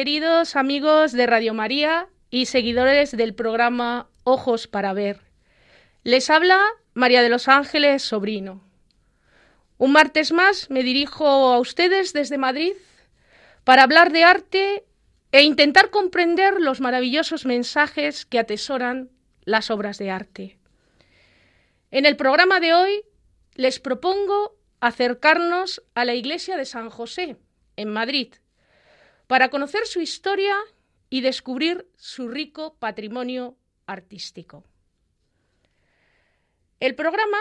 Queridos amigos de Radio María y seguidores del programa Ojos para Ver. Les habla María de los Ángeles Sobrino. Un martes más me dirijo a ustedes desde Madrid para hablar de arte e intentar comprender los maravillosos mensajes que atesoran las obras de arte. En el programa de hoy les propongo acercarnos a la iglesia de San José, en Madrid, para conocer su historia y descubrir su rico patrimonio artístico. El programa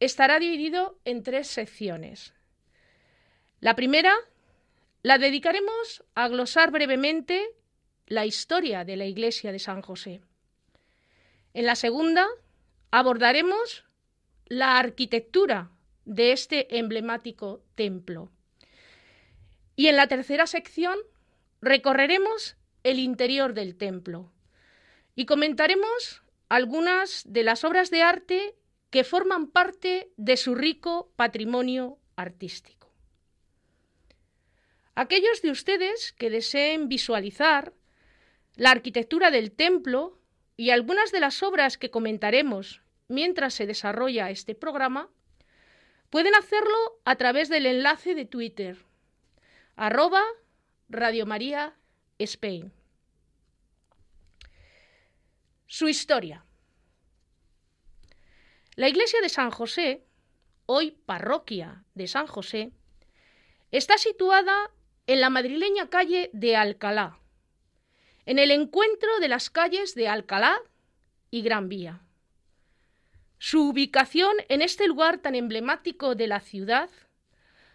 estará dividido en tres secciones. La primera la dedicaremos a glosar brevemente la historia de la iglesia de San José. En la segunda abordaremos la arquitectura de este emblemático templo. Y en la tercera sección recorreremos el interior del templo y comentaremos algunas de las obras de arte que forman parte de su rico patrimonio artístico. Aquellos de ustedes que deseen visualizar la arquitectura del templo y algunas de las obras que comentaremos mientras se desarrolla este programa, pueden hacerlo a través del enlace de Twitter, arroba Radio María Spain. Su historia. La iglesia de San José, hoy parroquia de San José, está situada en la madrileña calle de Alcalá, en el encuentro de las calles de Alcalá y Gran Vía. Su ubicación en este lugar tan emblemático de la ciudad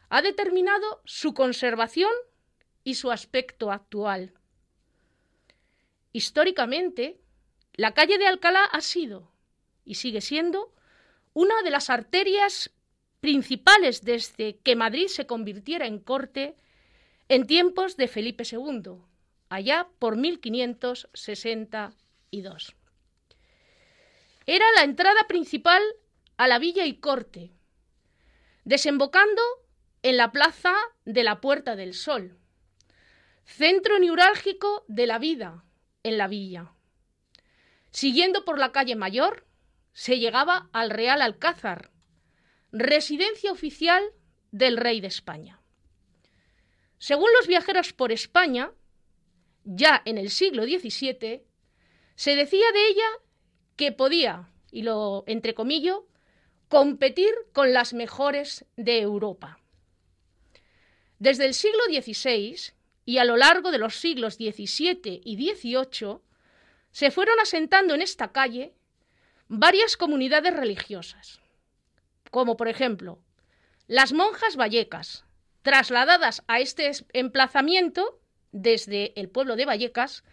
ha determinado su conservación y su aspecto actual. Históricamente, la calle de Alcalá ha sido y sigue siendo una de las arterias principales desde que Madrid se convirtiera en corte en tiempos de Felipe II, allá por 1562. Era la entrada principal a la villa y corte, desembocando en la plaza de la Puerta del Sol, centro neurálgico de la vida en la villa. Siguiendo por la calle Mayor, se llegaba al Real Alcázar, residencia oficial del rey de España. Según los viajeros por España, ya en el siglo XVII, se decía de ella que podía, y lo entrecomillo, competir con las mejores de Europa. Desde el siglo XVI y a lo largo de los siglos XVII y XVIII se fueron asentando en esta calle varias comunidades religiosas, como por ejemplo las monjas vallecas, trasladadas a este emplazamiento desde el pueblo de Vallecas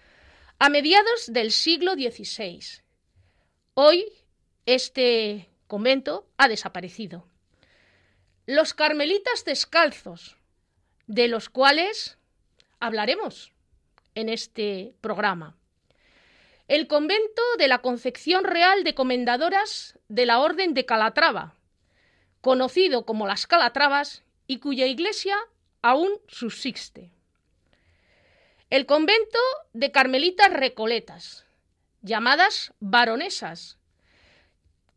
a mediados del siglo XVI. Hoy este convento ha desaparecido. Los carmelitas descalzos, de los cuales hablaremos en este programa. El convento de la Concepción Real de Comendadoras de la Orden de Calatrava, conocido como las Calatravas y cuya iglesia aún subsiste. El convento de Carmelitas Recoletas, llamadas baronesas.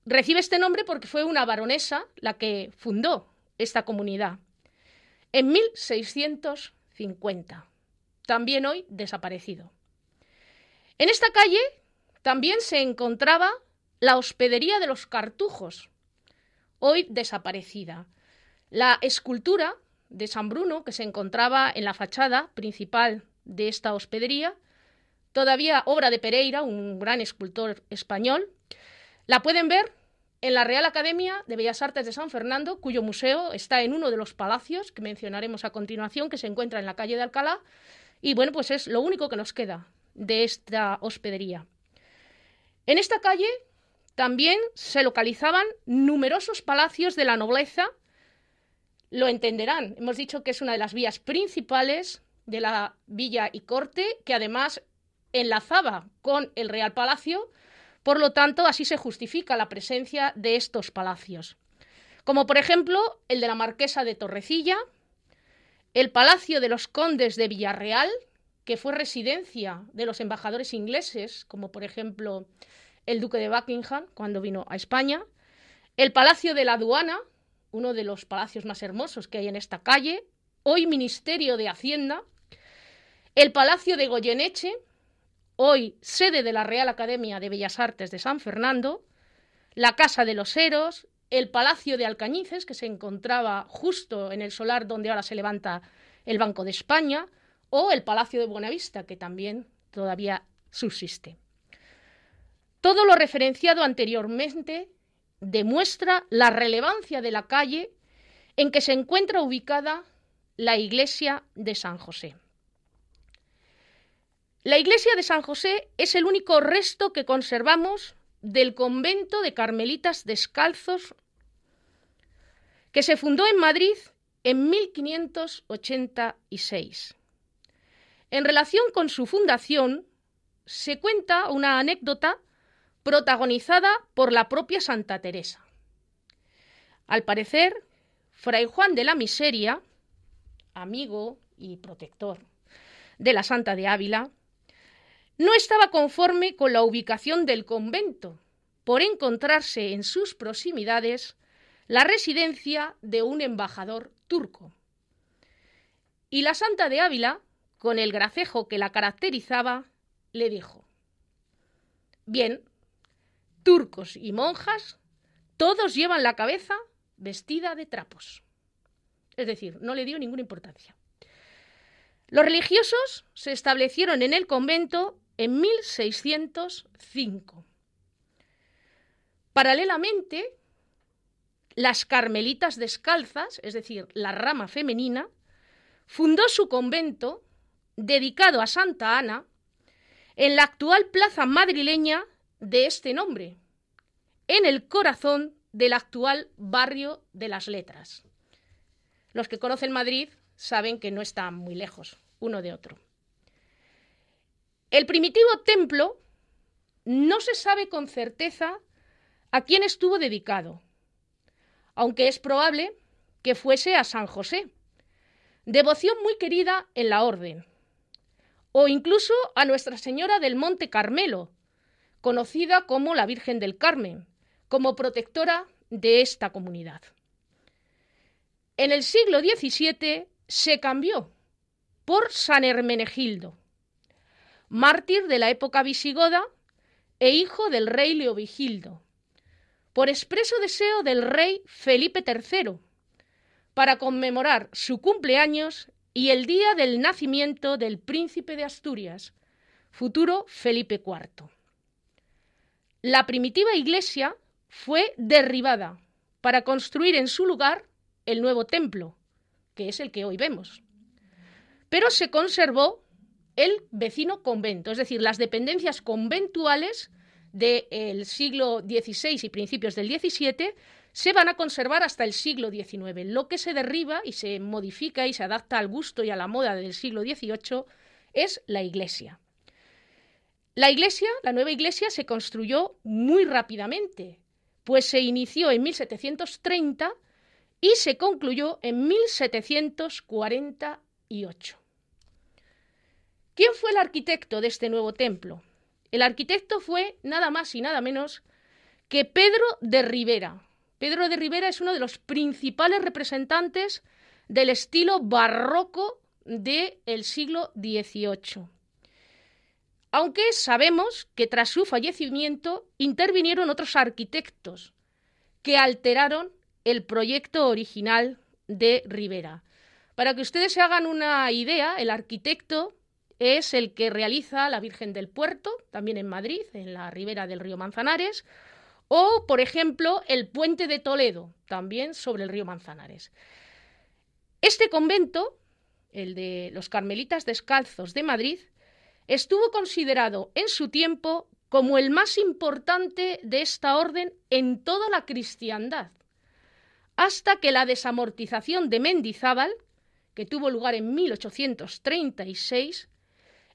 Recibe este nombre porque fue una baronesa la que fundó esta comunidad en 1650 también hoy desaparecido. En esta calle también se encontraba la hospedería de los cartujos, hoy desaparecida. La escultura de San Bruno, que se encontraba en la fachada principal de esta hospedería, todavía obra de Pereira, un gran escultor español, la pueden ver en la Real Academia de Bellas Artes de San Fernando, cuyo museo está en uno de los palacios que mencionaremos a continuación, que se encuentra en la calle de Alcalá. Y bueno, pues es lo único que nos queda de esta hospedería. En esta calle también se localizaban numerosos palacios de la nobleza. Lo entenderán, hemos dicho que es una de las vías principales de la villa y corte, que además enlazaba con el Real Palacio por lo tanto, así se justifica la presencia de estos palacios, como por ejemplo el de la Marquesa de Torrecilla, el Palacio de los Condes de Villarreal, que fue residencia de los embajadores ingleses, como por ejemplo el Duque de Buckingham cuando vino a España, el Palacio de la Aduana, uno de los palacios más hermosos que hay en esta calle, hoy Ministerio de Hacienda, el Palacio de Goyeneche, hoy sede de la Real Academia de Bellas Artes de San Fernando, la Casa de los Heros, el Palacio de Alcañices, que se encontraba justo en el solar donde ahora se levanta el Banco de España, o el Palacio de Buenavista, que también todavía subsiste. Todo lo referenciado anteriormente demuestra la relevancia de la calle en que se encuentra ubicada la iglesia de San José. La iglesia de San José es el único resto que conservamos del convento de carmelitas descalzos que se fundó en Madrid en 1586. En relación con su fundación, se cuenta una anécdota protagonizada por la propia Santa Teresa. Al parecer, Fray Juan de la Miseria, amigo y protector de la Santa de Ávila, no estaba conforme con la ubicación del convento, por encontrarse en sus proximidades la residencia de un embajador turco. Y la Santa de Ávila, con el gracejo que la caracterizaba, le dijo, Bien, turcos y monjas, todos llevan la cabeza vestida de trapos. Es decir, no le dio ninguna importancia. Los religiosos se establecieron en el convento en 1605. Paralelamente, las Carmelitas Descalzas, es decir, la rama femenina, fundó su convento dedicado a Santa Ana en la actual plaza madrileña de este nombre, en el corazón del actual barrio de las Letras. Los que conocen Madrid saben que no están muy lejos uno de otro. El primitivo templo no se sabe con certeza a quién estuvo dedicado, aunque es probable que fuese a San José, devoción muy querida en la orden, o incluso a Nuestra Señora del Monte Carmelo, conocida como la Virgen del Carmen, como protectora de esta comunidad. En el siglo XVII se cambió por San Hermenegildo, mártir de la época visigoda e hijo del rey Leovigildo, por expreso deseo del rey Felipe III, para conmemorar su cumpleaños y el día del nacimiento del príncipe de Asturias, futuro Felipe IV. La primitiva iglesia fue derribada para construir en su lugar el nuevo templo, que es el que hoy vemos. Pero se conservó el vecino convento, es decir, las dependencias conventuales del siglo XVI y principios del XVII se van a conservar hasta el siglo XIX. Lo que se derriba y se modifica y se adapta al gusto y a la moda del siglo XVIII es la iglesia. La iglesia, la nueva iglesia, se construyó muy rápidamente, pues se inició en 1730 y se concluyó en 1748. ¿Quién fue el arquitecto de este nuevo templo? El arquitecto fue nada más y nada menos que Pedro de Rivera. Pedro de Rivera es uno de los principales representantes del estilo barroco del siglo XVIII. Aunque sabemos que tras su fallecimiento intervinieron otros arquitectos que alteraron el proyecto original de Rivera. Para que ustedes se hagan una idea, el arquitecto es el que realiza la Virgen del Puerto, también en Madrid, en la ribera del río Manzanares, O, por ejemplo, el puente de Toledo, también sobre el río Manzanares. Este convento, el de los Carmelitas Descalzos de Madrid, estuvo considerado en su tiempo como el más importante de esta orden en toda la cristiandad, hasta que la desamortización de Mendizábal, que tuvo lugar en 1836,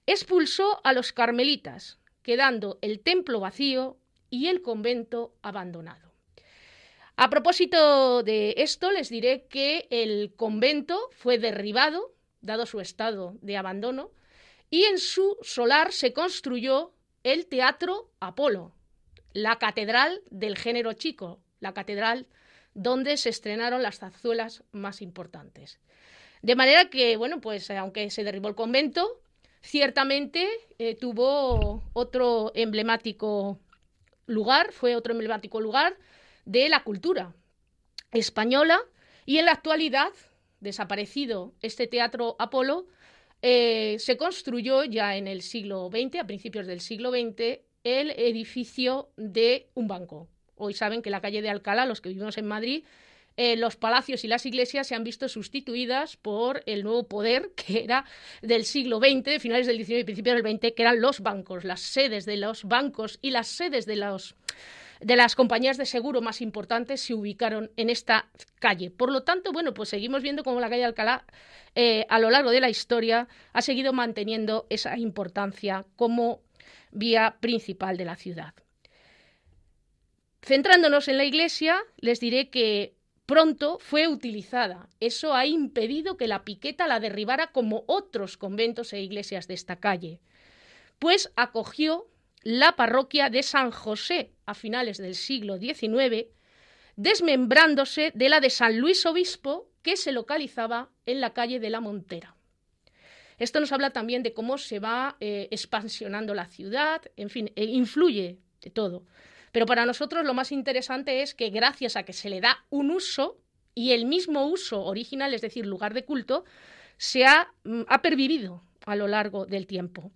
expulsó a los carmelitas, quedando el templo vacío y el convento abandonado. A propósito de esto, les diré que el convento fue derribado, dado su estado de abandono, y en su solar se construyó el Teatro Apolo, la catedral del género chico, la catedral donde se estrenaron las zarzuelas más importantes. De manera que, bueno, pues aunque se derribó el convento, ciertamente eh, tuvo otro emblemático lugar, fue otro emblemático lugar de la cultura española y en la actualidad, desaparecido este teatro Apolo, eh, se construyó ya en el siglo XX, a principios del siglo XX, el edificio de un banco. Hoy saben que la calle de Alcalá, los que vivimos en Madrid, eh, los palacios y las iglesias se han visto sustituidas por el nuevo poder que era del siglo XX, finales del XIX y principios del XX, que eran los bancos, las sedes de los bancos y las sedes de de las compañías de seguro más importantes se ubicaron en esta calle. Por lo tanto, bueno, pues seguimos viendo cómo la calle Alcalá eh, a lo largo de la historia ha seguido manteniendo esa importancia como vía principal de la ciudad. Centrándonos en la iglesia, les diré que pronto fue utilizada. Eso ha impedido que la piqueta la derribara como otros conventos e iglesias de esta calle, pues acogió la parroquia de San José a finales del siglo XIX, desmembrándose de la de San Luis Obispo, que se localizaba en la calle de la Montera. Esto nos habla también de cómo se va eh, expansionando la ciudad, en fin, e influye de todo. Pero para nosotros lo más interesante es que gracias a que se le da un uso y el mismo uso original, es decir, lugar de culto, se ha, mm, ha pervivido a lo largo del tiempo.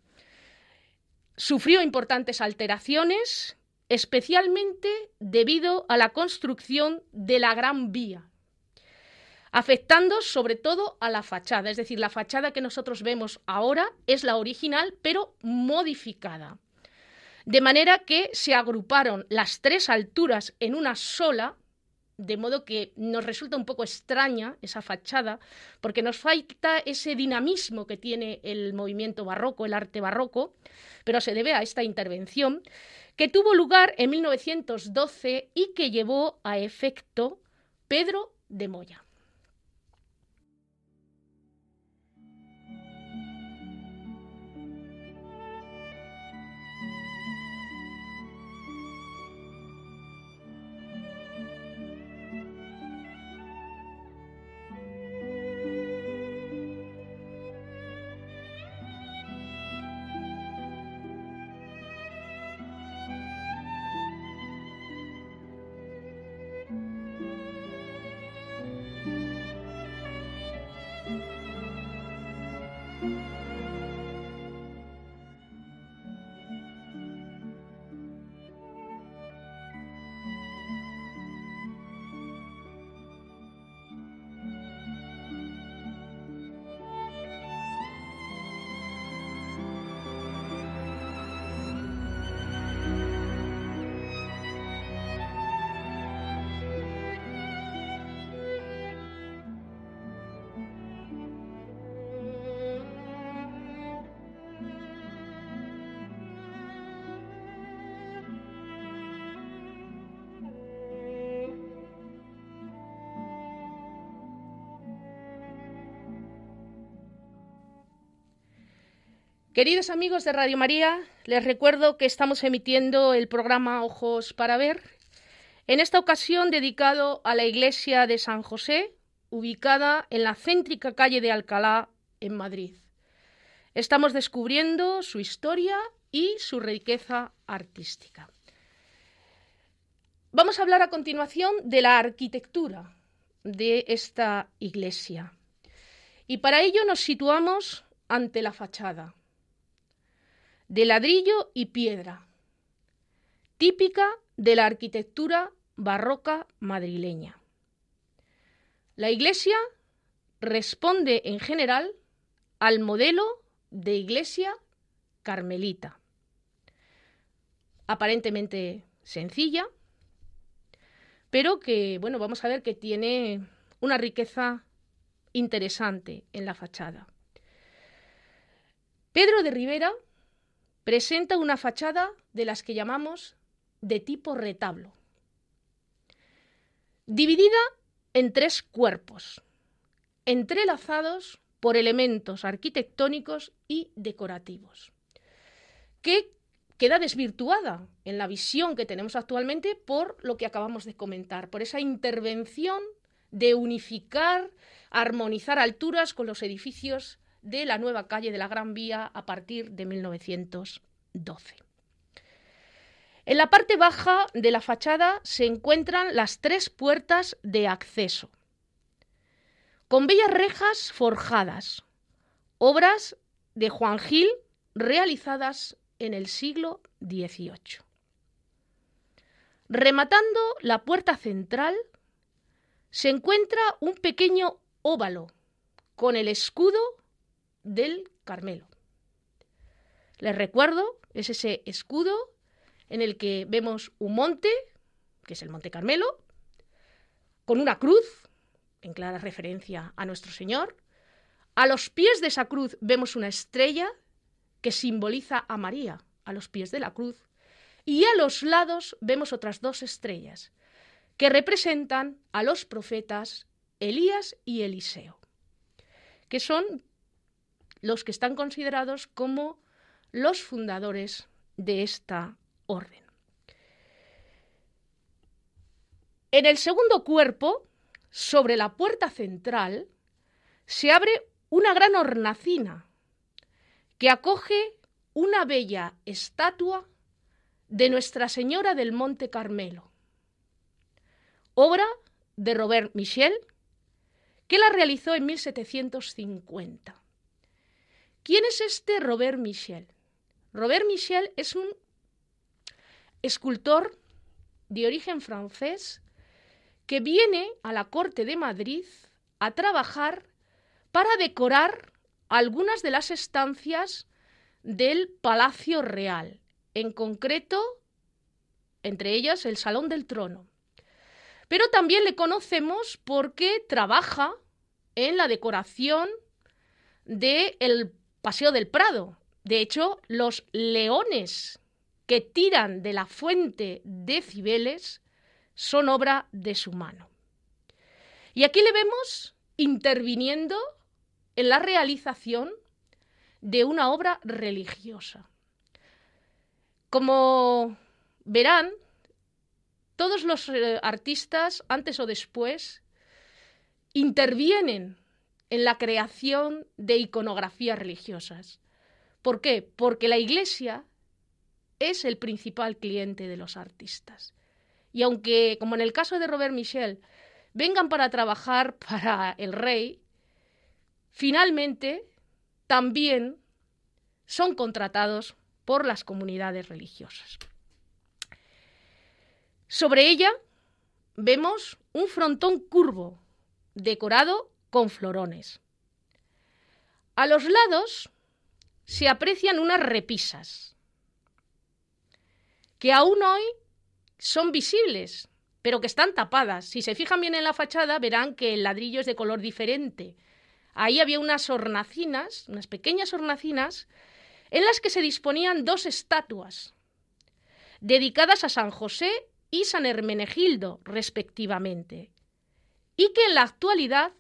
Sufrió importantes alteraciones, especialmente debido a la construcción de la Gran Vía, afectando sobre todo a la fachada, es decir, la fachada que nosotros vemos ahora es la original, pero modificada. De manera que se agruparon las tres alturas en una sola, de modo que nos resulta un poco extraña esa fachada, porque nos falta ese dinamismo que tiene el movimiento barroco, el arte barroco, pero se debe a esta intervención que tuvo lugar en 1912 y que llevó a efecto Pedro de Moya. Queridos amigos de Radio María, les recuerdo que estamos emitiendo el programa Ojos para Ver, en esta ocasión dedicado a la iglesia de San José, ubicada en la céntrica calle de Alcalá, en Madrid. Estamos descubriendo su historia y su riqueza artística. Vamos a hablar a continuación de la arquitectura de esta iglesia. Y para ello nos situamos ante la fachada de ladrillo y piedra, típica de la arquitectura barroca madrileña. La iglesia responde en general al modelo de iglesia carmelita, aparentemente sencilla, pero que, bueno, vamos a ver que tiene una riqueza interesante en la fachada. Pedro de Rivera presenta una fachada de las que llamamos de tipo retablo, dividida en tres cuerpos, entrelazados por elementos arquitectónicos y decorativos, que queda desvirtuada en la visión que tenemos actualmente por lo que acabamos de comentar, por esa intervención de unificar, armonizar alturas con los edificios de la nueva calle de la Gran Vía a partir de 1912. En la parte baja de la fachada se encuentran las tres puertas de acceso, con bellas rejas forjadas, obras de Juan Gil realizadas en el siglo XVIII. Rematando la puerta central se encuentra un pequeño óvalo con el escudo del Carmelo. Les recuerdo, es ese escudo en el que vemos un monte, que es el Monte Carmelo, con una cruz, en clara referencia a nuestro Señor. A los pies de esa cruz vemos una estrella que simboliza a María a los pies de la cruz, y a los lados vemos otras dos estrellas que representan a los profetas Elías y Eliseo, que son los que están considerados como los fundadores de esta orden. En el segundo cuerpo, sobre la puerta central, se abre una gran hornacina que acoge una bella estatua de Nuestra Señora del Monte Carmelo, obra de Robert Michel, que la realizó en 1750. ¿Quién es este Robert Michel? Robert Michel es un escultor de origen francés que viene a la corte de Madrid a trabajar para decorar algunas de las estancias del Palacio Real, en concreto, entre ellas el Salón del Trono. Pero también le conocemos porque trabaja en la decoración del Paseo del Prado. De hecho, los leones que tiran de la fuente de Cibeles son obra de su mano. Y aquí le vemos interviniendo en la realización de una obra religiosa. Como verán, todos los eh, artistas, antes o después, intervienen en la creación de iconografías religiosas. ¿Por qué? Porque la Iglesia es el principal cliente de los artistas. Y aunque, como en el caso de Robert Michel, vengan para trabajar para el rey, Finalmente, también son contratados por las comunidades religiosas. Sobre ella vemos un frontón curvo decorado con florones. A los lados se aprecian unas repisas que aún hoy son visibles, pero que están tapadas. Si se fijan bien en la fachada, verán que el ladrillo es de color diferente Ahí había unas hornacinas, unas pequeñas hornacinas, en las que se disponían dos estatuas, dedicadas a San José y San Hermenegildo, respectivamente, y que en la actualidad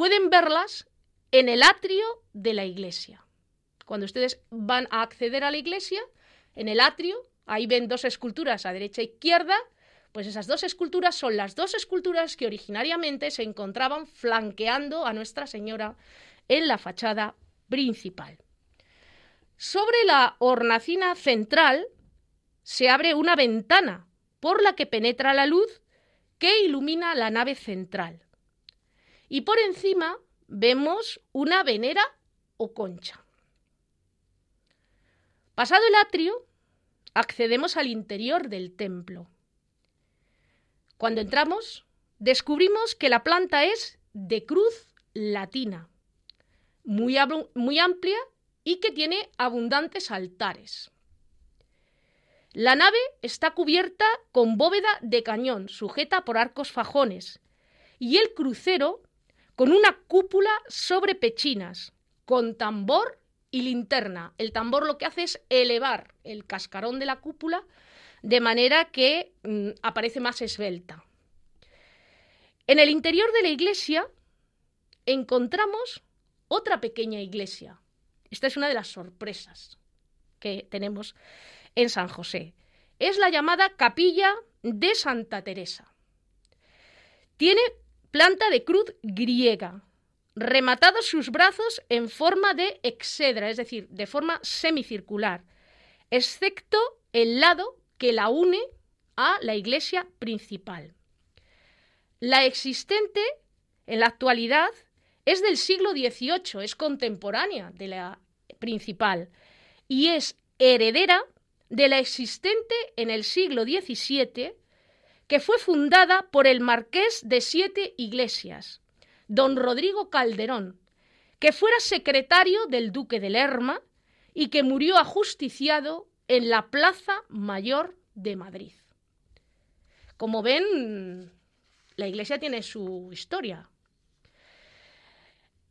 pueden verlas en el atrio de la iglesia. Cuando ustedes van a acceder a la iglesia, en el atrio, ahí ven dos esculturas a derecha e izquierda, pues esas dos esculturas son las dos esculturas que originariamente se encontraban flanqueando a Nuestra Señora en la fachada principal. Sobre la hornacina central se abre una ventana por la que penetra la luz que ilumina la nave central. Y por encima vemos una venera o concha. Pasado el atrio, accedemos al interior del templo. Cuando entramos, descubrimos que la planta es de cruz latina, muy, muy amplia y que tiene abundantes altares. La nave está cubierta con bóveda de cañón, sujeta por arcos fajones, y el crucero con una cúpula sobre pechinas, con tambor y linterna. El tambor lo que hace es elevar el cascarón de la cúpula de manera que mm, aparece más esbelta. En el interior de la iglesia encontramos otra pequeña iglesia. Esta es una de las sorpresas que tenemos en San José. Es la llamada Capilla de Santa Teresa. Tiene planta de cruz griega, rematados sus brazos en forma de exedra, es decir, de forma semicircular, excepto el lado que la une a la iglesia principal. La existente en la actualidad es del siglo XVIII, es contemporánea de la principal y es heredera de la existente en el siglo XVII, que fue fundada por el marqués de Siete Iglesias, don Rodrigo Calderón, que fuera secretario del duque de Lerma y que murió ajusticiado en la Plaza Mayor de Madrid. Como ven, la iglesia tiene su historia.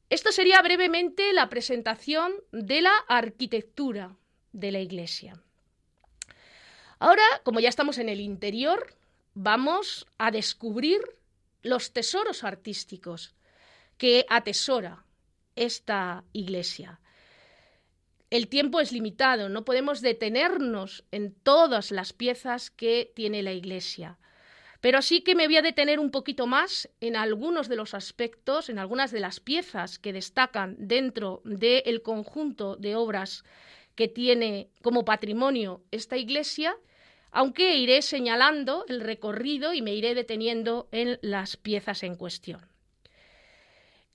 Esto sería brevemente la presentación de la arquitectura de la iglesia. Ahora, como ya estamos en el interior, vamos a descubrir los tesoros artísticos que atesora esta iglesia. El tiempo es limitado, no podemos detenernos en todas las piezas que tiene la iglesia. Pero sí que me voy a detener un poquito más en algunos de los aspectos, en algunas de las piezas que destacan dentro del conjunto de obras que tiene como patrimonio esta iglesia, aunque iré señalando el recorrido y me iré deteniendo en las piezas en cuestión.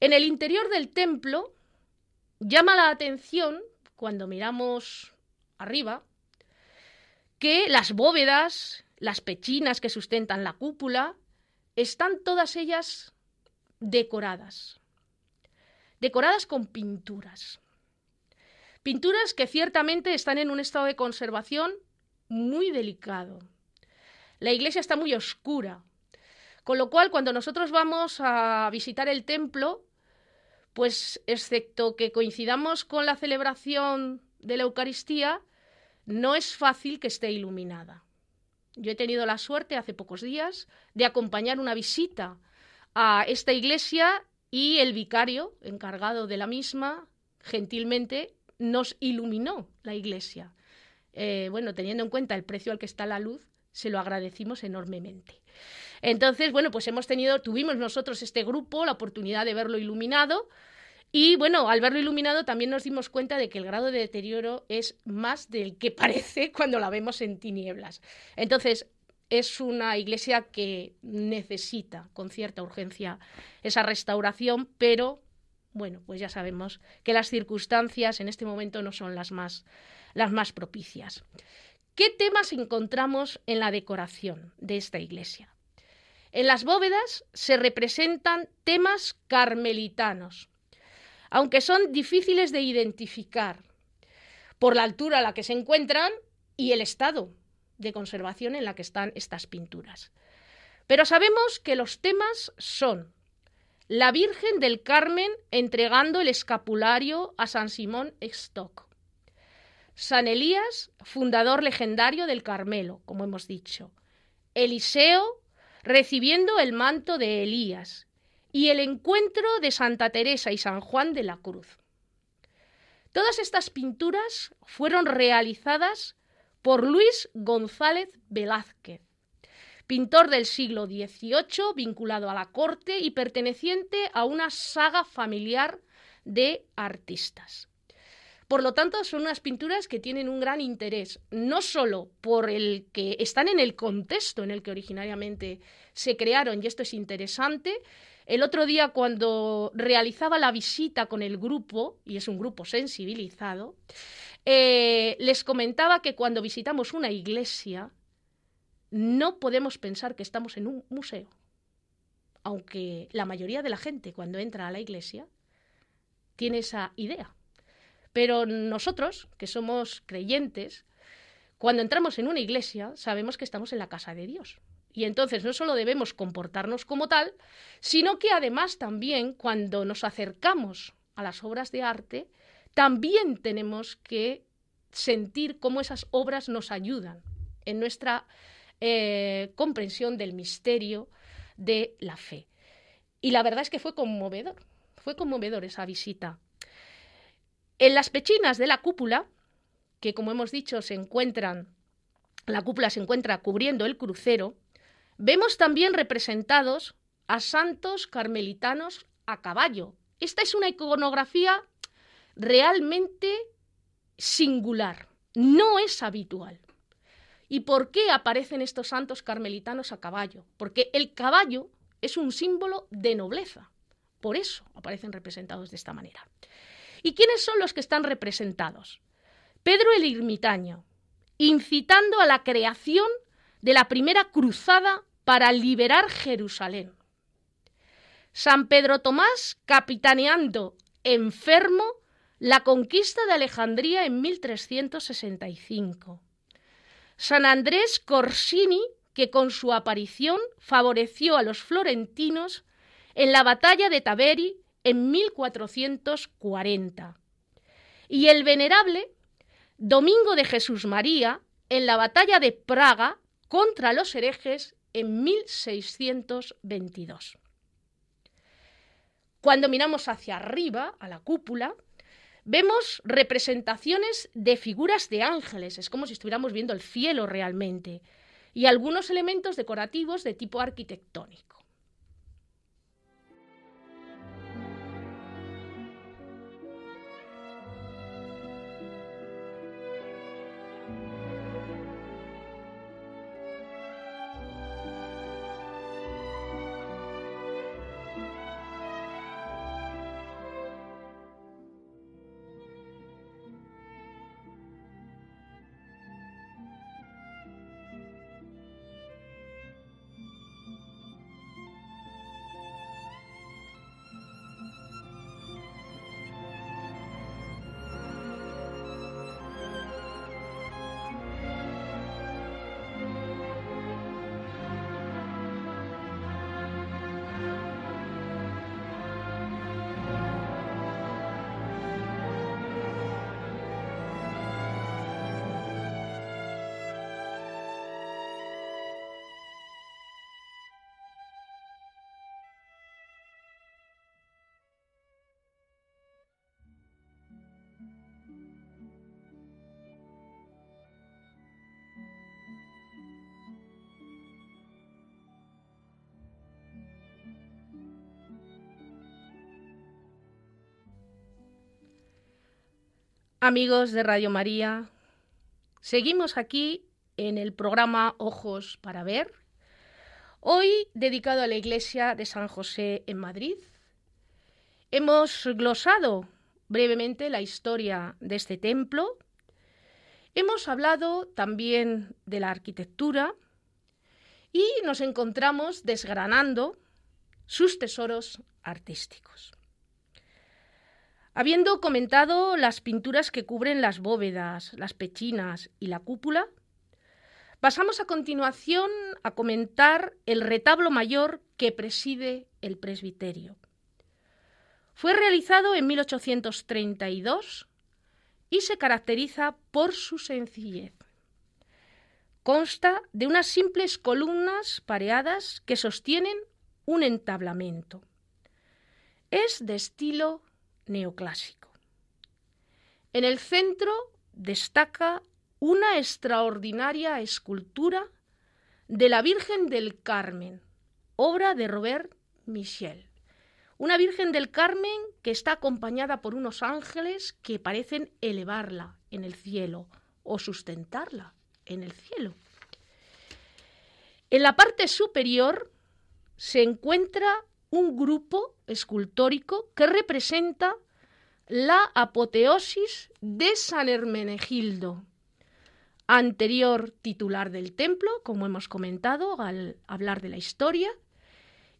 En el interior del templo llama la atención, cuando miramos arriba, que las bóvedas, las pechinas que sustentan la cúpula, están todas ellas decoradas, decoradas con pinturas. Pinturas que ciertamente están en un estado de conservación muy delicado. La iglesia está muy oscura, con lo cual cuando nosotros vamos a visitar el templo, pues excepto que coincidamos con la celebración de la Eucaristía, no es fácil que esté iluminada. Yo he tenido la suerte hace pocos días de acompañar una visita a esta iglesia y el vicario encargado de la misma gentilmente nos iluminó la iglesia. Eh, bueno, teniendo en cuenta el precio al que está la luz, se lo agradecimos enormemente. Entonces, bueno, pues hemos tenido, tuvimos nosotros este grupo la oportunidad de verlo iluminado. Y bueno, al verlo iluminado también nos dimos cuenta de que el grado de deterioro es más del que parece cuando la vemos en tinieblas. Entonces, es una iglesia que necesita con cierta urgencia esa restauración, pero bueno, pues ya sabemos que las circunstancias en este momento no son las más, las más propicias. ¿Qué temas encontramos en la decoración de esta iglesia? En las bóvedas se representan temas carmelitanos, aunque son difíciles de identificar por la altura a la que se encuentran y el estado de conservación en la que están estas pinturas. Pero sabemos que los temas son la Virgen del Carmen entregando el escapulario a San Simón Stock, San Elías, fundador legendario del Carmelo, como hemos dicho, Eliseo recibiendo el manto de Elías, y el encuentro de Santa Teresa y San Juan de la Cruz. Todas estas pinturas fueron realizadas por Luis González Velázquez, pintor del siglo XVIII vinculado a la corte y perteneciente a una saga familiar de artistas. Por lo tanto, son unas pinturas que tienen un gran interés, no solo por el que están en el contexto en el que originariamente se crearon, y esto es interesante. El otro día, cuando realizaba la visita con el grupo, y es un grupo sensibilizado, eh, les comentaba que cuando visitamos una iglesia no podemos pensar que estamos en un museo, aunque la mayoría de la gente cuando entra a la iglesia tiene esa idea. Pero nosotros, que somos creyentes, cuando entramos en una iglesia sabemos que estamos en la casa de Dios. Y entonces no solo debemos comportarnos como tal, sino que además también cuando nos acercamos a las obras de arte, también tenemos que sentir cómo esas obras nos ayudan en nuestra eh, comprensión del misterio de la fe. Y la verdad es que fue conmovedor, fue conmovedor esa visita. En las pechinas de la cúpula, que como hemos dicho se encuentran, la cúpula se encuentra cubriendo el crucero, vemos también representados a santos carmelitanos a caballo. Esta es una iconografía realmente singular, no es habitual. ¿Y por qué aparecen estos santos carmelitanos a caballo? Porque el caballo es un símbolo de nobleza. Por eso aparecen representados de esta manera. ¿Y quiénes son los que están representados? Pedro el Ermitaño, incitando a la creación de la primera cruzada para liberar Jerusalén. San Pedro Tomás capitaneando enfermo la conquista de Alejandría en 1365. San Andrés Corsini, que con su aparición favoreció a los florentinos en la batalla de Taveri en 1440. Y el venerable Domingo de Jesús María en la batalla de Praga contra los herejes en 1622. Cuando miramos hacia arriba, a la cúpula, vemos representaciones de figuras de ángeles, es como si estuviéramos viendo el cielo realmente, y algunos elementos decorativos de tipo arquitectónico. Amigos de Radio María, seguimos aquí en el programa Ojos para Ver, hoy dedicado a la iglesia de San José en Madrid. Hemos glosado brevemente la historia de este templo, hemos hablado también de la arquitectura y nos encontramos desgranando sus tesoros artísticos. Habiendo comentado las pinturas que cubren las bóvedas, las pechinas y la cúpula, pasamos a continuación a comentar el retablo mayor que preside el presbiterio. Fue realizado en 1832 y se caracteriza por su sencillez. Consta de unas simples columnas pareadas que sostienen un entablamento. Es de estilo neoclásico. En el centro destaca una extraordinaria escultura de la Virgen del Carmen, obra de Robert Michel. Una Virgen del Carmen que está acompañada por unos ángeles que parecen elevarla en el cielo o sustentarla en el cielo. En la parte superior se encuentra un grupo escultórico que representa la apoteosis de San Hermenegildo, anterior titular del templo, como hemos comentado al hablar de la historia,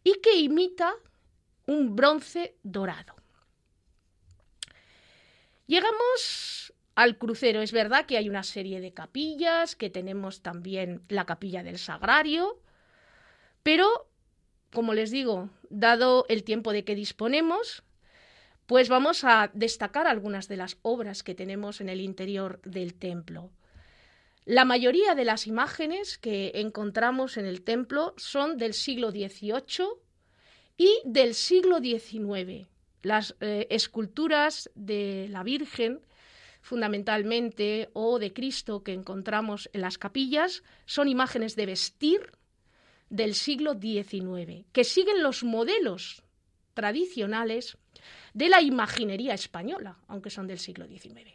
y que imita un bronce dorado. Llegamos al crucero. Es verdad que hay una serie de capillas, que tenemos también la capilla del Sagrario, pero, como les digo, dado el tiempo de que disponemos, pues vamos a destacar algunas de las obras que tenemos en el interior del templo. La mayoría de las imágenes que encontramos en el templo son del siglo XVIII y del siglo XIX. Las eh, esculturas de la Virgen, fundamentalmente, o de Cristo que encontramos en las capillas, son imágenes de vestir del siglo XIX, que siguen los modelos tradicionales de la imaginería española, aunque son del siglo XIX.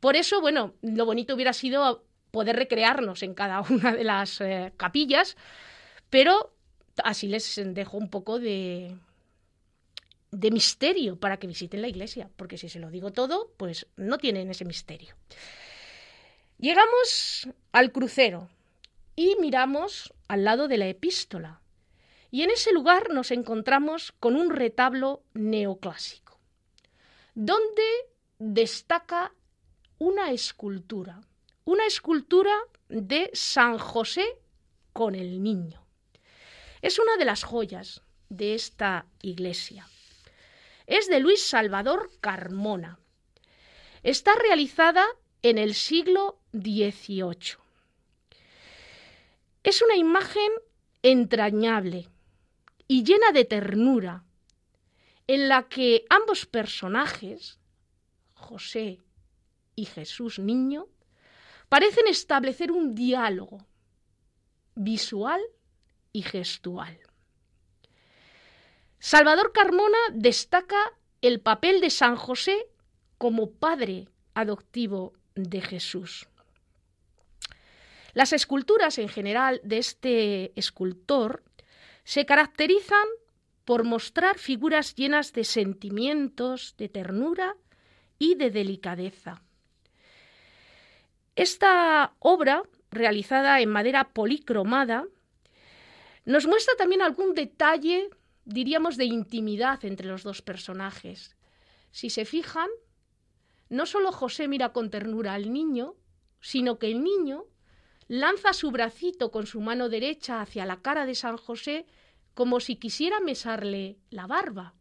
Por eso, bueno, lo bonito hubiera sido poder recrearnos en cada una de las eh, capillas, pero así les dejo un poco de, de misterio para que visiten la iglesia, porque si se lo digo todo, pues no tienen ese misterio. Llegamos al crucero y miramos al lado de la epístola, y en ese lugar nos encontramos con un retablo neoclásico, donde destaca una escultura, una escultura de San José con el niño. Es una de las joyas de esta iglesia. Es de Luis Salvador Carmona. Está realizada en el siglo XVIII. Es una imagen entrañable, y llena de ternura, en la que ambos personajes, José y Jesús niño, parecen establecer un diálogo visual y gestual. Salvador Carmona destaca el papel de San José como padre adoptivo de Jesús. Las esculturas en general de este escultor se caracterizan por mostrar figuras llenas de sentimientos, de ternura y de delicadeza. Esta obra, realizada en madera policromada, nos muestra también algún detalle, diríamos, de intimidad entre los dos personajes. Si se fijan, no solo José mira con ternura al niño, sino que el niño lanza su bracito con su mano derecha hacia la cara de San José como si quisiera mesarle la barba.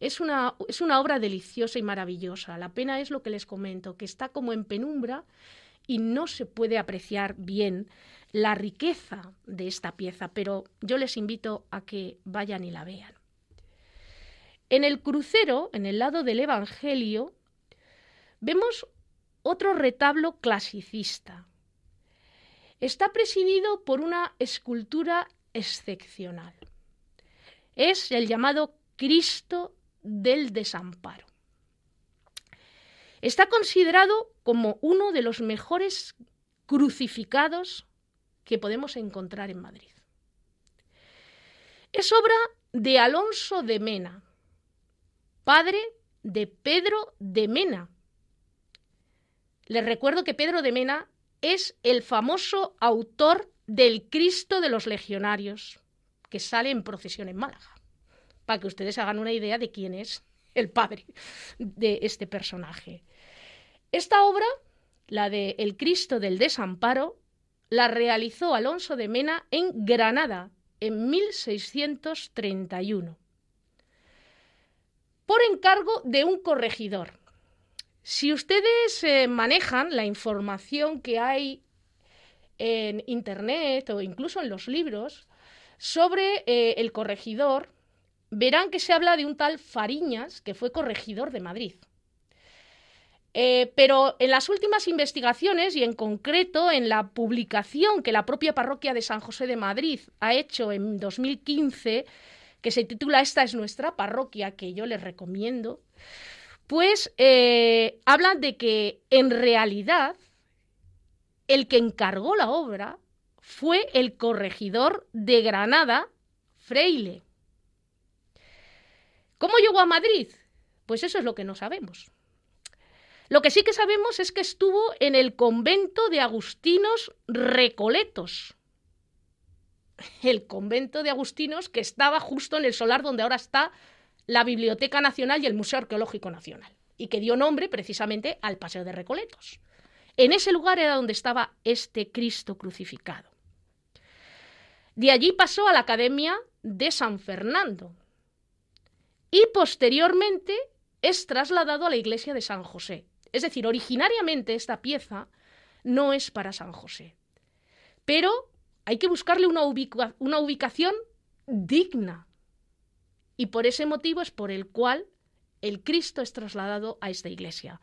Es una, es una, obra deliciosa y maravillosa. La pena es lo que les comento, que está como en penumbra y no se puede apreciar bien la riqueza de esta pieza, pero yo les invito a que vayan y la vean. En el crucero, en el lado del Evangelio, vemos otro retablo clasicista, está presidido por una escultura excepcional. Es el llamado Cristo del Desamparo. Está considerado como uno de los mejores crucificados que podemos encontrar en Madrid. Es obra de Alonso de Mena, padre de Pedro de Mena. Les recuerdo que Pedro de Mena es el famoso autor del Cristo de los Legionarios, que sale en procesión en Málaga, para que ustedes hagan una idea de quién es el padre de este personaje. Esta obra, la de El Cristo del Desamparo, la realizó Alonso de Mena en Granada en 1631, por encargo de un corregidor, si ustedes eh, manejan la información que hay en Internet o incluso en los libros sobre eh, el corregidor, verán que se habla de un tal Fariñas que fue corregidor de Madrid. Eh, pero en las últimas investigaciones y en concreto en la publicación que la propia parroquia de San José de Madrid ha hecho en 2015, que se titula Esta es nuestra parroquia, que yo les recomiendo, pues eh, hablan de que en realidad el que encargó la obra fue el corregidor de Granada, Freile. ¿Cómo llegó a Madrid? Pues eso es lo que no sabemos. Lo que sí que sabemos es que estuvo en el convento de agustinos recoletos. El convento de agustinos que estaba justo en el solar donde ahora está la Biblioteca Nacional y el Museo Arqueológico Nacional, y que dio nombre precisamente al Paseo de Recoletos. En ese lugar era donde estaba este Cristo crucificado. De allí pasó a la Academia de San Fernando y posteriormente es trasladado a la iglesia de San José. Es decir, originariamente esta pieza no es para San José, pero hay que buscarle una, una ubicación digna. Y por ese motivo es por el cual el Cristo es trasladado a esta iglesia.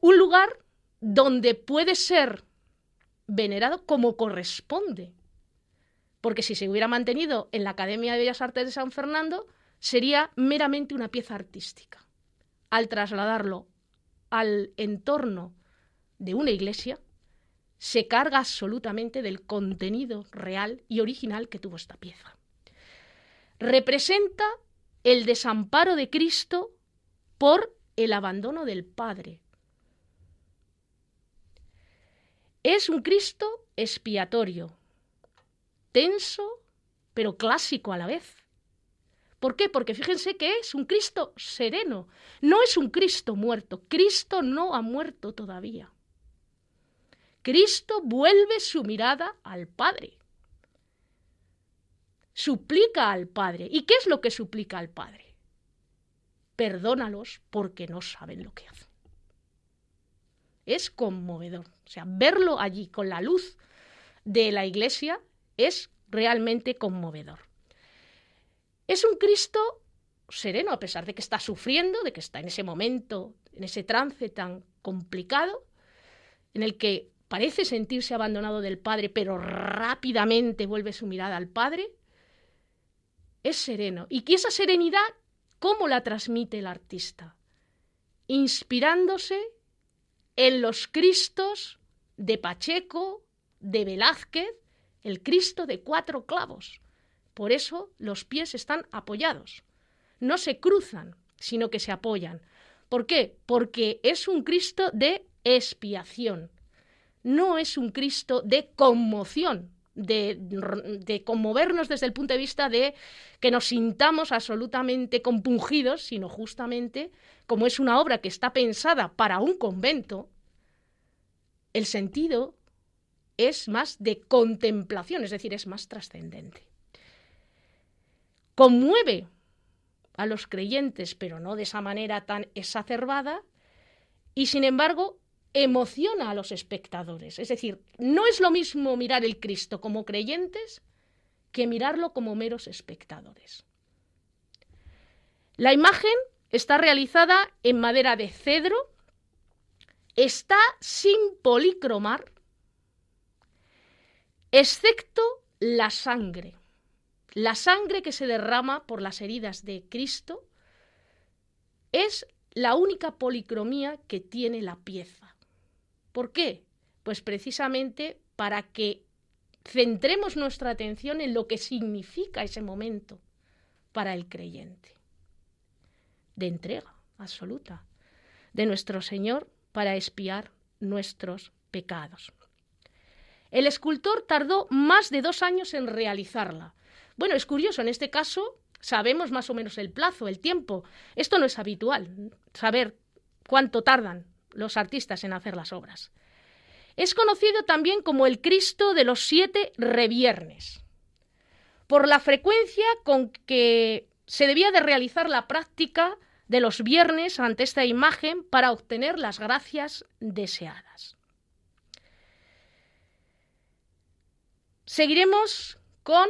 Un lugar donde puede ser venerado como corresponde. Porque si se hubiera mantenido en la Academia de Bellas Artes de San Fernando, sería meramente una pieza artística. Al trasladarlo al entorno de una iglesia, se carga absolutamente del contenido real y original que tuvo esta pieza. Representa el desamparo de Cristo por el abandono del Padre, Es un Cristo expiatorio, tenso, pero clásico a la vez. ¿Por qué? Porque fíjense que es un Cristo sereno, no es un Cristo muerto. Cristo no ha muerto todavía. Cristo vuelve su mirada al Padre. Suplica al Padre. ¿Y qué es lo que suplica al Padre? Perdónalos porque no saben lo que hacen es conmovedor. O sea, verlo allí con la luz de la iglesia es realmente conmovedor. Es un Cristo sereno, a pesar de que está sufriendo, de que está en ese momento, en ese trance tan complicado, en el que parece sentirse abandonado del Padre, pero rápidamente vuelve su mirada al Padre. Es sereno. ¿Y que esa serenidad, cómo la transmite el artista? Inspirándose en los Cristos de Pacheco, de Velázquez, el Cristo de cuatro clavos. Por eso los pies están apoyados. No se cruzan, sino que se apoyan. ¿Por qué? Porque es un Cristo de expiación. No es un Cristo de conmoción, de, conmovernos desde el punto de vista de que nos sintamos absolutamente compungidos, sino justamente como es una obra que está pensada para un convento, el sentido es más de contemplación, es decir, es más trascendente. Conmueve a los creyentes, pero no de esa manera tan exacerbada, y sin embargo emociona a los espectadores. Es decir, no es lo mismo mirar el Cristo como creyentes que mirarlo como meros espectadores. La imagen Está realizada en madera de cedro, está sin policromar, excepto la sangre. La sangre que se derrama por las heridas de Cristo es la única policromía que tiene la pieza. ¿Por qué? Pues precisamente para que centremos nuestra atención en lo que significa ese momento para el creyente de entrega absoluta de nuestro Señor para espiar nuestros pecados. El escultor tardó más de dos años en realizarla. Bueno, es curioso, en este caso sabemos más o menos el plazo, el tiempo. Esto no es habitual, saber cuánto tardan los artistas en hacer las obras. Es conocido también como el Cristo de los siete reviernes, por la frecuencia con que se debía de realizar la práctica de los viernes ante esta imagen para obtener las gracias deseadas. Seguiremos con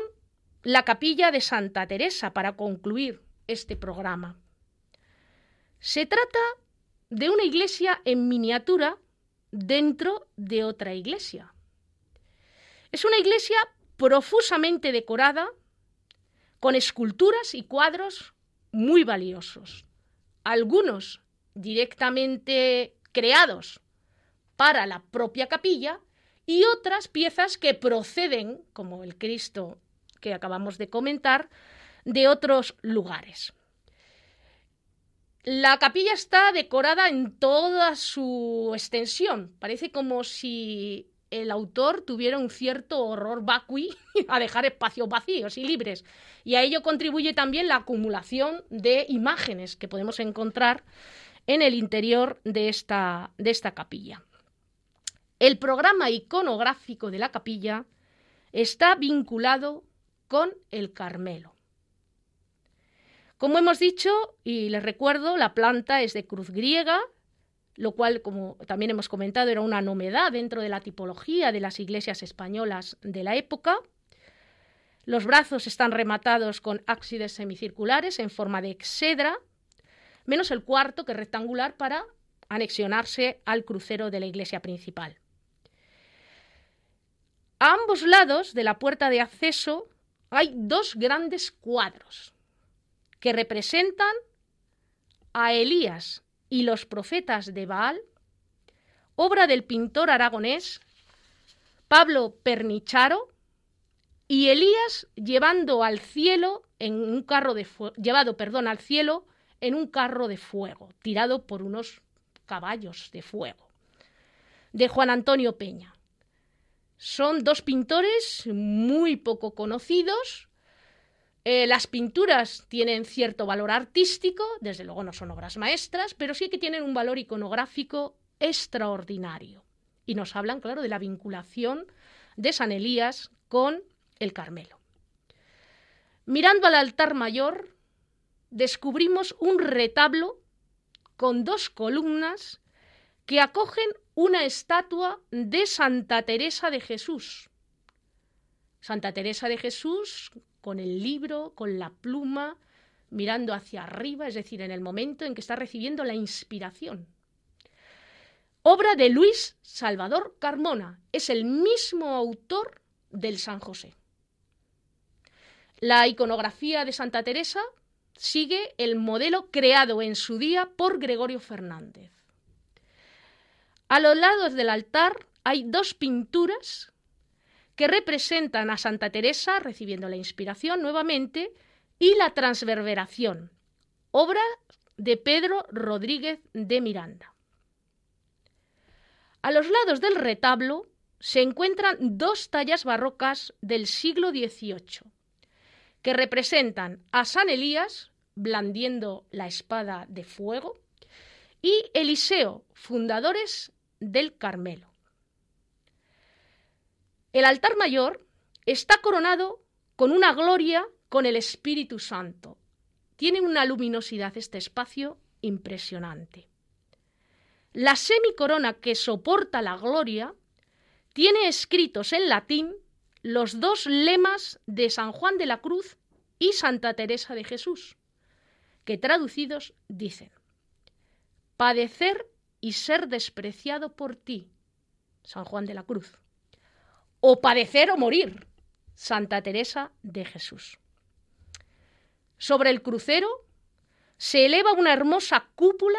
la capilla de Santa Teresa para concluir este programa. Se trata de una iglesia en miniatura dentro de otra iglesia. Es una iglesia profusamente decorada con esculturas y cuadros muy valiosos algunos directamente creados para la propia capilla y otras piezas que proceden, como el Cristo que acabamos de comentar, de otros lugares. La capilla está decorada en toda su extensión. Parece como si el autor tuviera un cierto horror vacui a dejar espacios vacíos y libres. Y a ello contribuye también la acumulación de imágenes que podemos encontrar en el interior de esta, capilla. El programa iconográfico de la capilla está vinculado con el Carmelo. Como hemos dicho, y les recuerdo, la planta es de cruz griega, lo cual, como también hemos comentado, era una novedad dentro de la tipología de las iglesias españolas de la época. Los brazos están rematados con ábsides semicirculares en forma de exedra, menos el cuarto, que es rectangular, para anexionarse al crucero de la iglesia principal. A ambos lados de la puerta de acceso hay dos grandes cuadros que representan a Elías y los profetas de Baal, obra del pintor aragonés Pablo Pernicharo, y Elías llevando al cielo en un carro de llevado, perdón, al cielo en un carro de fuego, tirado por unos caballos de fuego, de Juan Antonio Peña. Son dos pintores muy poco conocidos, eh, las pinturas tienen cierto valor artístico, desde luego no son obras maestras, pero sí que tienen un valor iconográfico extraordinario. Y nos hablan, claro, de la vinculación de San Elías con el Carmelo. Mirando al altar mayor, descubrimos un retablo con dos columnas que acogen una estatua de Santa Teresa de Jesús. Santa Teresa de Jesús con el libro, con la pluma, mirando hacia arriba, es decir, en el momento en que está recibiendo la inspiración. Obra de Luis Salvador Carmona, es el mismo autor del San José. La iconografía de Santa Teresa sigue el modelo creado en su día por Gregorio Fernández. A los lados del altar hay dos pinturas que representan a Santa Teresa recibiendo la inspiración nuevamente y la transverberación, obra de Pedro Rodríguez de Miranda. A los lados del retablo se encuentran dos tallas barrocas del siglo XVIII, que representan a San Elías blandiendo la espada de fuego y Eliseo, fundadores del Carmelo. El altar mayor está coronado con una gloria con el Espíritu Santo. Tiene una luminosidad este espacio impresionante. La semicorona que soporta la gloria tiene escritos en latín los dos lemas de San Juan de la Cruz y Santa Teresa de Jesús, que traducidos dicen, padecer y ser despreciado por ti, San Juan de la Cruz o padecer o morir. Santa Teresa de Jesús. Sobre el crucero se eleva una hermosa cúpula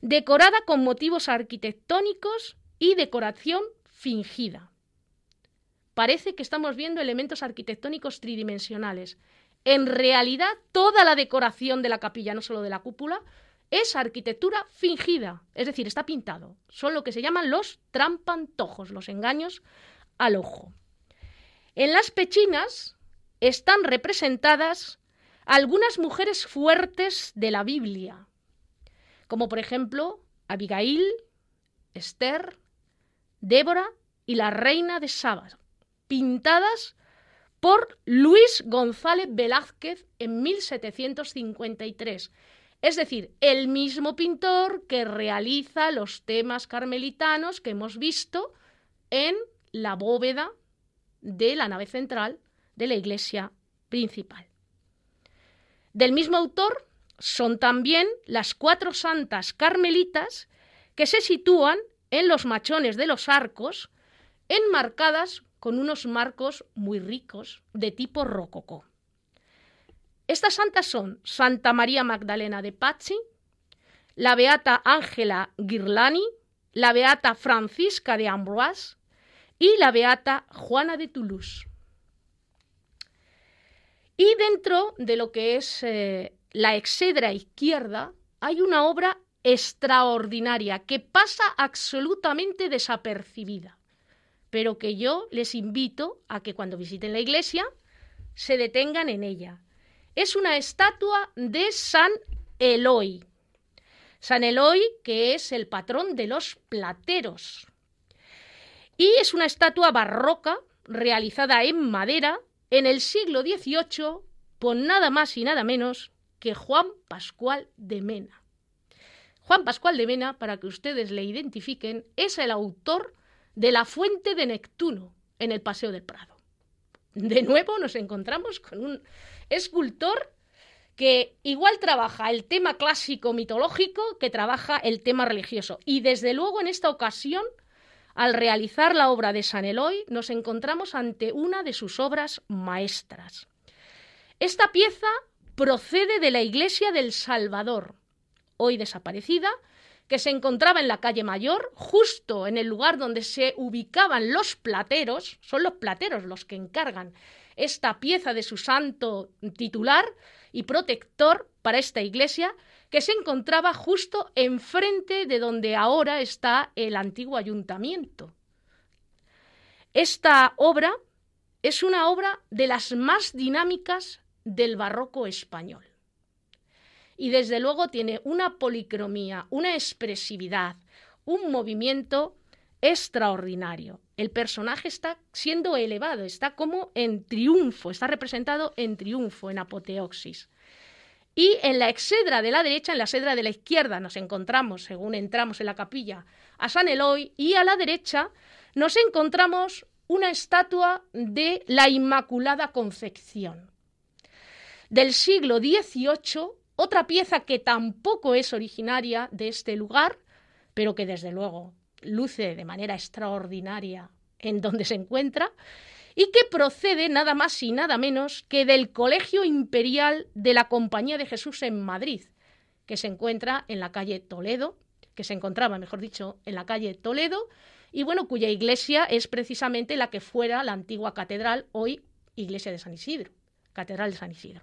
decorada con motivos arquitectónicos y decoración fingida. Parece que estamos viendo elementos arquitectónicos tridimensionales. En realidad, toda la decoración de la capilla, no solo de la cúpula, es arquitectura fingida, es decir, está pintado. Son lo que se llaman los trampantojos, los engaños al ojo. En las pechinas están representadas algunas mujeres fuertes de la Biblia, como por ejemplo Abigail, Esther, Débora y la reina de Saba, pintadas por Luis González Velázquez en 1753. Es decir, el mismo pintor que realiza los temas carmelitanos que hemos visto en la bóveda de la nave central de la iglesia principal. Del mismo autor son también las cuatro santas carmelitas que se sitúan en los machones de los arcos, enmarcadas con unos marcos muy ricos de tipo rococó. Estas santas son Santa María Magdalena de Pazzi, la beata Ángela Girlani, la beata Francisca de Amboise, y la beata Juana de Toulouse. Y dentro de lo que es eh, la exedra izquierda hay una obra extraordinaria que pasa absolutamente desapercibida, pero que yo les invito a que cuando visiten la iglesia se detengan en ella. Es una estatua de San Eloy. San Eloy, que es el patrón de los plateros. Y es una estatua barroca realizada en madera en el siglo XVIII por nada más y nada menos que Juan Pascual de Mena. Juan Pascual de Mena, para que ustedes le identifiquen, es el autor de La Fuente de Neptuno en el Paseo del Prado. De nuevo nos encontramos con un escultor que igual trabaja el tema clásico mitológico que trabaja el tema religioso. Y desde luego en esta ocasión, al realizar la obra de San Eloy, nos encontramos ante una de sus obras maestras. Esta pieza procede de la iglesia del Salvador, hoy desaparecida, que se encontraba en la calle Mayor, justo en el lugar donde se ubicaban los plateros, son los plateros los que encargan esta pieza de su santo titular y protector para esta iglesia, que se encontraba justo enfrente de donde ahora está el antiguo ayuntamiento. Esta obra es una obra de las más dinámicas del barroco español. Y desde luego tiene una policromía, una expresividad, un movimiento extraordinario. El personaje está siendo elevado, está como en triunfo, está representado en triunfo, en apoteoxis. Y en la exedra de la derecha, en la exedra de la izquierda, nos encontramos, según entramos en la capilla, a San Eloy, y a la derecha nos encontramos una estatua de la Inmaculada Concepción del siglo XVIII, otra pieza que tampoco es originaria de este lugar, pero que desde luego luce de manera extraordinaria en donde se encuentra, y que procede nada más y nada menos que del Colegio Imperial de la Compañía de Jesús en Madrid, que se encuentra en la calle Toledo, que se encontraba, mejor dicho, en la calle Toledo, y bueno, cuya iglesia es precisamente la que fuera la antigua catedral, hoy iglesia de San Isidro, Catedral de San Isidro.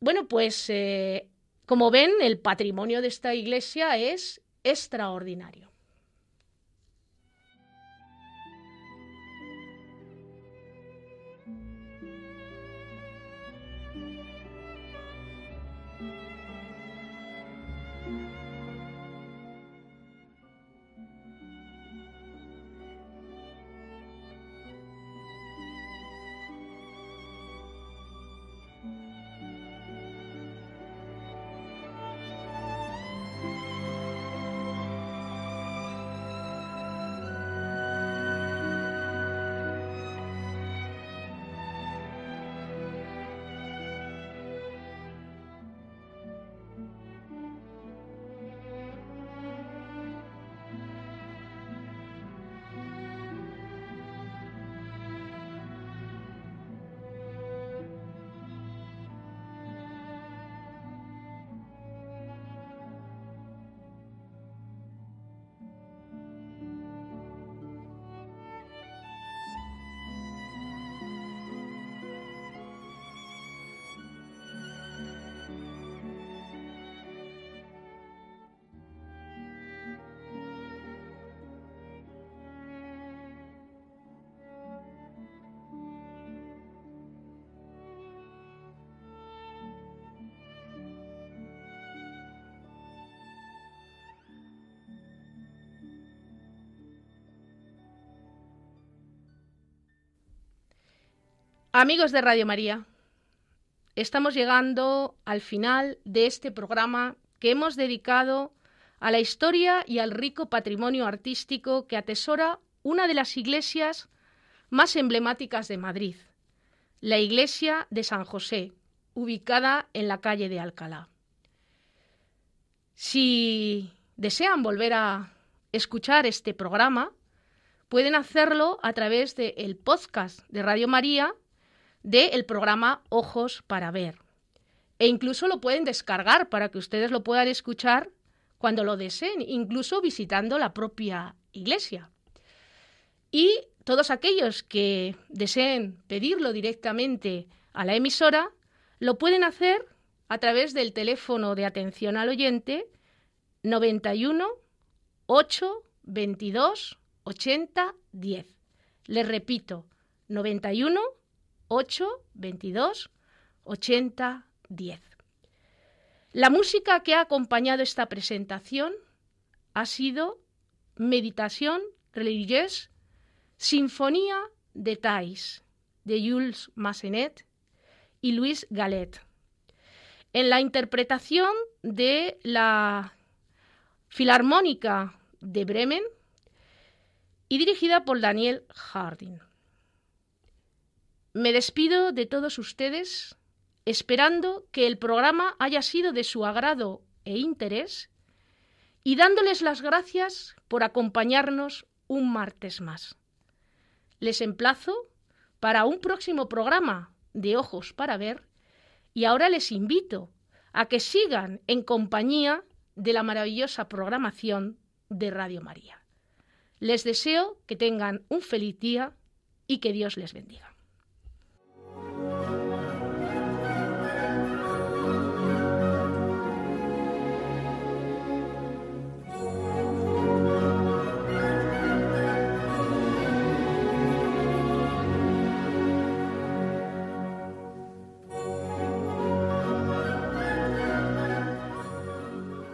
Bueno, pues eh, como ven, el patrimonio de esta iglesia es extraordinario. Amigos de Radio María, estamos llegando al final de este programa que hemos dedicado a la historia y al rico patrimonio artístico que atesora una de las iglesias más emblemáticas de Madrid, la iglesia de San José, ubicada en la calle de Alcalá. Si desean volver a escuchar este programa, pueden hacerlo a través del podcast de Radio María del programa Ojos para Ver. E incluso lo pueden descargar para que ustedes lo puedan escuchar cuando lo deseen, incluso visitando la propia iglesia. Y todos aquellos que deseen pedirlo directamente a la emisora, lo pueden hacer a través del teléfono de atención al oyente 91 8 22 80 10. Les repito, 91 8 22 80 10. La música que ha acompañado esta presentación ha sido Meditación religieuse, Sinfonía de Thais, de Jules Massenet y Luis Galet. En la interpretación de la Filarmónica de Bremen y dirigida por Daniel Harding. Me despido de todos ustedes esperando que el programa haya sido de su agrado e interés y dándoles las gracias por acompañarnos un martes más. Les emplazo para un próximo programa de Ojos para Ver y ahora les invito a que sigan en compañía de la maravillosa programación de Radio María. Les deseo que tengan un feliz día y que Dios les bendiga.